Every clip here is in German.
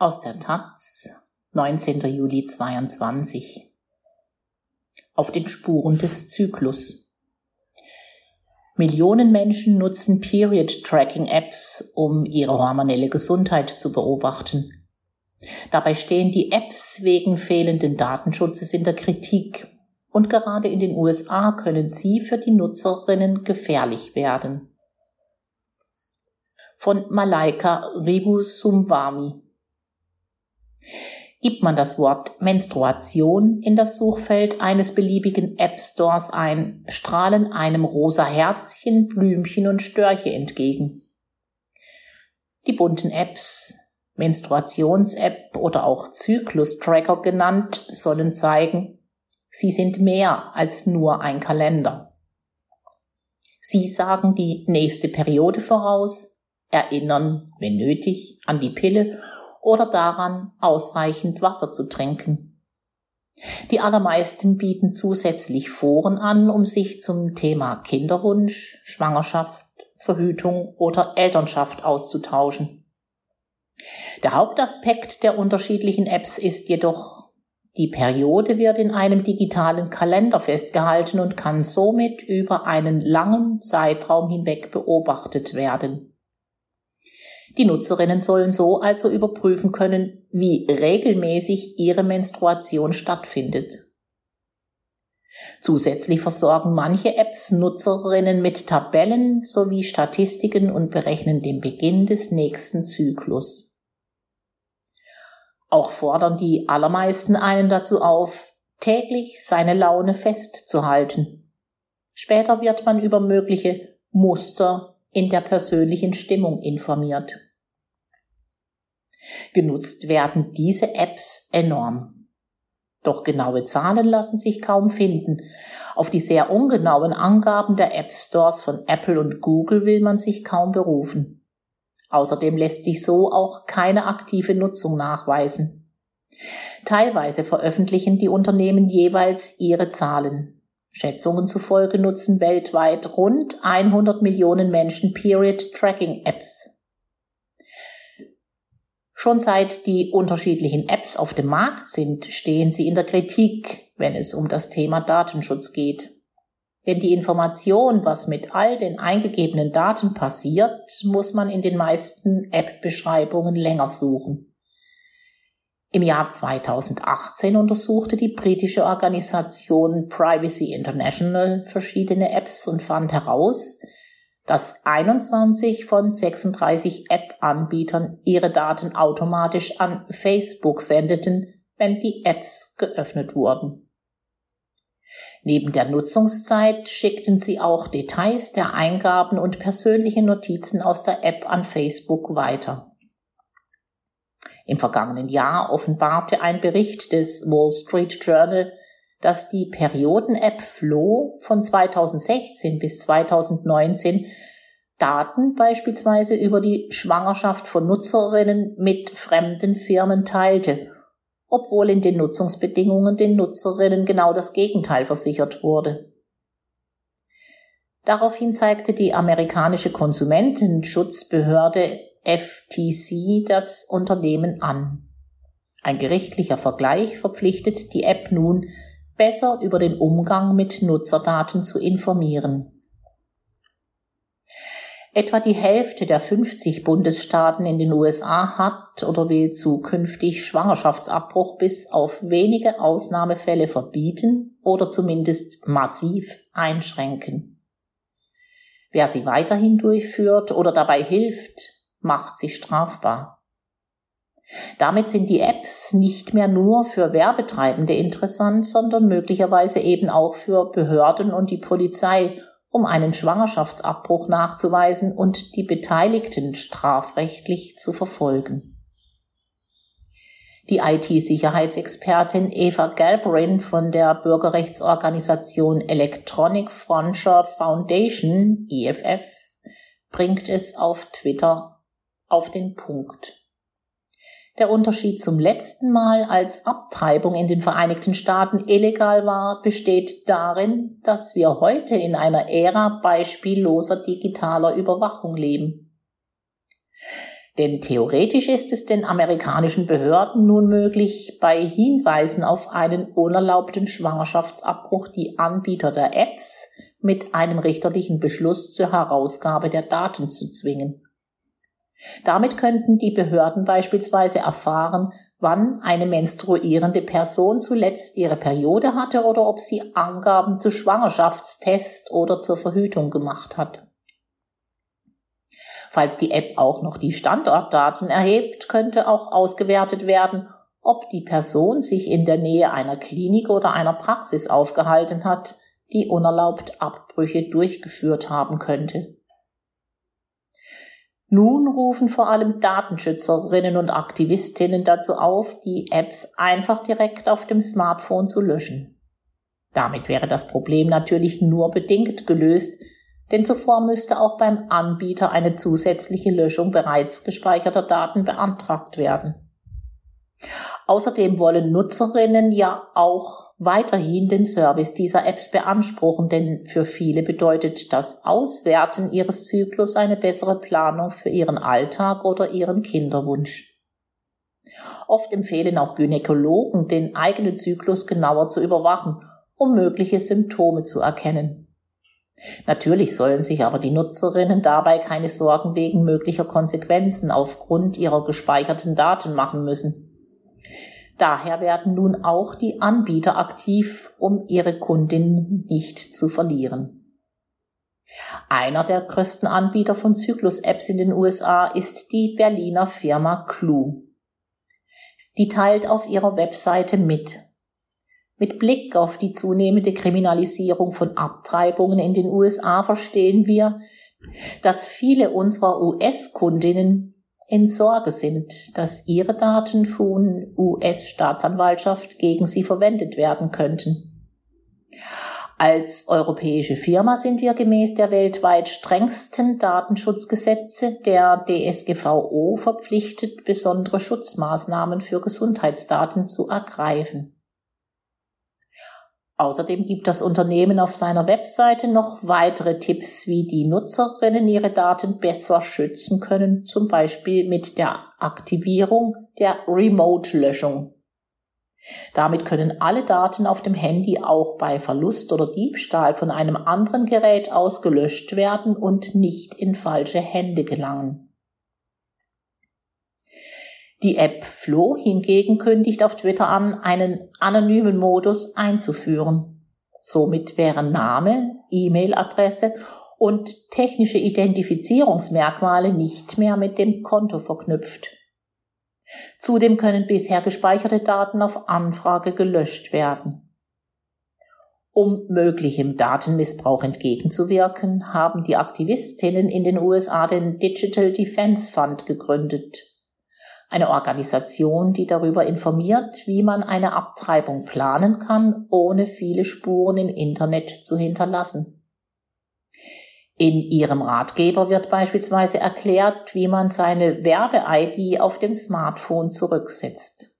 Aus der Taz, 19. Juli 22. Auf den Spuren des Zyklus. Millionen Menschen nutzen Period-Tracking-Apps, um ihre hormonelle Gesundheit zu beobachten. Dabei stehen die Apps wegen fehlenden Datenschutzes in der Kritik und gerade in den USA können sie für die Nutzerinnen gefährlich werden. Von Malaika Ribusumwami Gibt man das Wort Menstruation in das Suchfeld eines beliebigen App Stores ein, strahlen einem rosa Herzchen, Blümchen und Störche entgegen. Die bunten Apps, Menstruations-App oder auch Zyklus-Tracker genannt, sollen zeigen, sie sind mehr als nur ein Kalender. Sie sagen die nächste Periode voraus, erinnern, wenn nötig, an die Pille oder daran, ausreichend Wasser zu trinken. Die allermeisten bieten zusätzlich Foren an, um sich zum Thema Kinderwunsch, Schwangerschaft, Verhütung oder Elternschaft auszutauschen. Der Hauptaspekt der unterschiedlichen Apps ist jedoch, die Periode wird in einem digitalen Kalender festgehalten und kann somit über einen langen Zeitraum hinweg beobachtet werden. Die Nutzerinnen sollen so also überprüfen können, wie regelmäßig ihre Menstruation stattfindet. Zusätzlich versorgen manche Apps Nutzerinnen mit Tabellen sowie Statistiken und berechnen den Beginn des nächsten Zyklus. Auch fordern die allermeisten einen dazu auf, täglich seine Laune festzuhalten. Später wird man über mögliche Muster in der persönlichen Stimmung informiert. Genutzt werden diese Apps enorm. Doch genaue Zahlen lassen sich kaum finden. Auf die sehr ungenauen Angaben der App Stores von Apple und Google will man sich kaum berufen. Außerdem lässt sich so auch keine aktive Nutzung nachweisen. Teilweise veröffentlichen die Unternehmen jeweils ihre Zahlen. Schätzungen zufolge nutzen weltweit rund 100 Millionen Menschen Period Tracking Apps. Schon seit die unterschiedlichen Apps auf dem Markt sind, stehen sie in der Kritik, wenn es um das Thema Datenschutz geht. Denn die Information, was mit all den eingegebenen Daten passiert, muss man in den meisten App-Beschreibungen länger suchen. Im Jahr 2018 untersuchte die britische Organisation Privacy International verschiedene Apps und fand heraus, dass 21 von 36 App-Anbietern ihre Daten automatisch an Facebook sendeten, wenn die Apps geöffnet wurden. Neben der Nutzungszeit schickten sie auch Details der Eingaben und persönliche Notizen aus der App an Facebook weiter. Im vergangenen Jahr offenbarte ein Bericht des Wall Street Journal, dass die Perioden-App Flow von 2016 bis 2019 Daten beispielsweise über die Schwangerschaft von Nutzerinnen mit fremden Firmen teilte, obwohl in den Nutzungsbedingungen den Nutzerinnen genau das Gegenteil versichert wurde. Daraufhin zeigte die amerikanische Konsumentenschutzbehörde FTC das Unternehmen an. Ein gerichtlicher Vergleich verpflichtet die App nun, besser über den Umgang mit Nutzerdaten zu informieren. Etwa die Hälfte der 50 Bundesstaaten in den USA hat oder will zukünftig Schwangerschaftsabbruch bis auf wenige Ausnahmefälle verbieten oder zumindest massiv einschränken. Wer sie weiterhin durchführt oder dabei hilft, macht sich strafbar. Damit sind die Apps nicht mehr nur für Werbetreibende interessant, sondern möglicherweise eben auch für Behörden und die Polizei, um einen Schwangerschaftsabbruch nachzuweisen und die Beteiligten strafrechtlich zu verfolgen. Die IT-Sicherheitsexpertin Eva Galbrain von der Bürgerrechtsorganisation Electronic Frontier Foundation, EFF, bringt es auf Twitter auf den Punkt. Der Unterschied zum letzten Mal, als Abtreibung in den Vereinigten Staaten illegal war, besteht darin, dass wir heute in einer Ära beispielloser digitaler Überwachung leben. Denn theoretisch ist es den amerikanischen Behörden nun möglich, bei Hinweisen auf einen unerlaubten Schwangerschaftsabbruch die Anbieter der Apps mit einem richterlichen Beschluss zur Herausgabe der Daten zu zwingen. Damit könnten die Behörden beispielsweise erfahren, wann eine menstruierende Person zuletzt ihre Periode hatte oder ob sie Angaben zu Schwangerschaftstest oder zur Verhütung gemacht hat. Falls die App auch noch die Standortdaten erhebt, könnte auch ausgewertet werden, ob die Person sich in der Nähe einer Klinik oder einer Praxis aufgehalten hat, die unerlaubt Abbrüche durchgeführt haben könnte. Nun rufen vor allem Datenschützerinnen und Aktivistinnen dazu auf, die Apps einfach direkt auf dem Smartphone zu löschen. Damit wäre das Problem natürlich nur bedingt gelöst, denn zuvor müsste auch beim Anbieter eine zusätzliche Löschung bereits gespeicherter Daten beantragt werden. Außerdem wollen Nutzerinnen ja auch weiterhin den Service dieser Apps beanspruchen, denn für viele bedeutet das Auswerten ihres Zyklus eine bessere Planung für ihren Alltag oder ihren Kinderwunsch. Oft empfehlen auch Gynäkologen, den eigenen Zyklus genauer zu überwachen, um mögliche Symptome zu erkennen. Natürlich sollen sich aber die Nutzerinnen dabei keine Sorgen wegen möglicher Konsequenzen aufgrund ihrer gespeicherten Daten machen müssen. Daher werden nun auch die Anbieter aktiv, um ihre Kundinnen nicht zu verlieren. Einer der größten Anbieter von Zyklus-Apps in den USA ist die Berliner Firma Clue. Die teilt auf ihrer Webseite mit. Mit Blick auf die zunehmende Kriminalisierung von Abtreibungen in den USA verstehen wir, dass viele unserer US-Kundinnen in Sorge sind, dass ihre Daten von US-Staatsanwaltschaft gegen sie verwendet werden könnten. Als europäische Firma sind wir gemäß der weltweit strengsten Datenschutzgesetze der DSGVO verpflichtet, besondere Schutzmaßnahmen für Gesundheitsdaten zu ergreifen. Außerdem gibt das Unternehmen auf seiner Webseite noch weitere Tipps, wie die Nutzerinnen ihre Daten besser schützen können, zum Beispiel mit der Aktivierung der Remote-Löschung. Damit können alle Daten auf dem Handy auch bei Verlust oder Diebstahl von einem anderen Gerät aus gelöscht werden und nicht in falsche Hände gelangen. Die App Flo hingegen kündigt auf Twitter an, einen anonymen Modus einzuführen. Somit wären Name, E-Mail-Adresse und technische Identifizierungsmerkmale nicht mehr mit dem Konto verknüpft. Zudem können bisher gespeicherte Daten auf Anfrage gelöscht werden. Um möglichem Datenmissbrauch entgegenzuwirken, haben die Aktivistinnen in den USA den Digital Defense Fund gegründet eine Organisation, die darüber informiert, wie man eine Abtreibung planen kann, ohne viele Spuren im Internet zu hinterlassen. In ihrem Ratgeber wird beispielsweise erklärt, wie man seine Werbe-ID auf dem Smartphone zurücksetzt.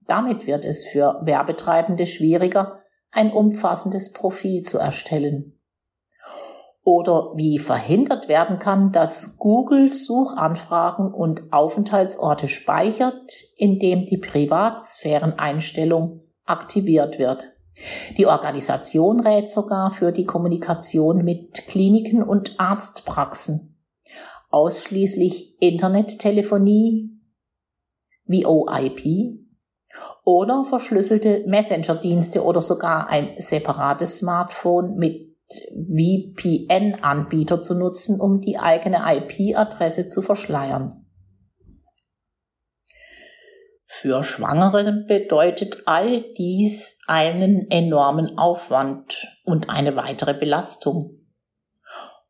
Damit wird es für Werbetreibende schwieriger, ein umfassendes Profil zu erstellen oder wie verhindert werden kann, dass Google Suchanfragen und Aufenthaltsorte speichert, indem die Privatsphäreneinstellung aktiviert wird. Die Organisation rät sogar für die Kommunikation mit Kliniken und Arztpraxen. Ausschließlich Internettelefonie, VoIP oder verschlüsselte Messenger-Dienste oder sogar ein separates Smartphone mit VPN-Anbieter zu nutzen, um die eigene IP-Adresse zu verschleiern. Für Schwangere bedeutet all dies einen enormen Aufwand und eine weitere Belastung.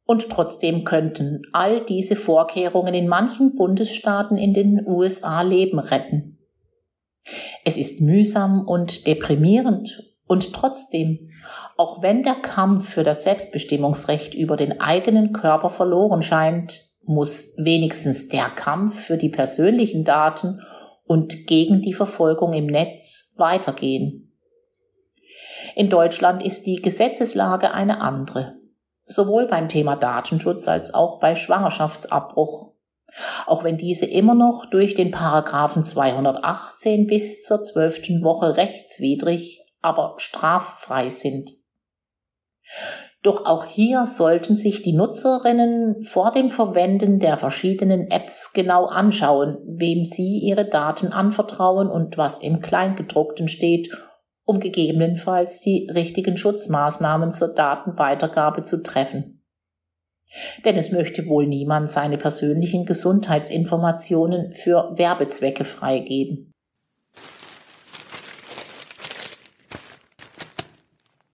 Und trotzdem könnten all diese Vorkehrungen in manchen Bundesstaaten in den USA Leben retten. Es ist mühsam und deprimierend und trotzdem, auch wenn der Kampf für das Selbstbestimmungsrecht über den eigenen Körper verloren scheint, muss wenigstens der Kampf für die persönlichen Daten und gegen die Verfolgung im Netz weitergehen. In Deutschland ist die Gesetzeslage eine andere, sowohl beim Thema Datenschutz als auch bei Schwangerschaftsabbruch. Auch wenn diese immer noch durch den Paragraphen 218 bis zur zwölften Woche rechtswidrig, aber straffrei sind. Doch auch hier sollten sich die Nutzerinnen vor dem Verwenden der verschiedenen Apps genau anschauen, wem sie ihre Daten anvertrauen und was im Kleingedruckten steht, um gegebenenfalls die richtigen Schutzmaßnahmen zur Datenweitergabe zu treffen. Denn es möchte wohl niemand seine persönlichen Gesundheitsinformationen für Werbezwecke freigeben.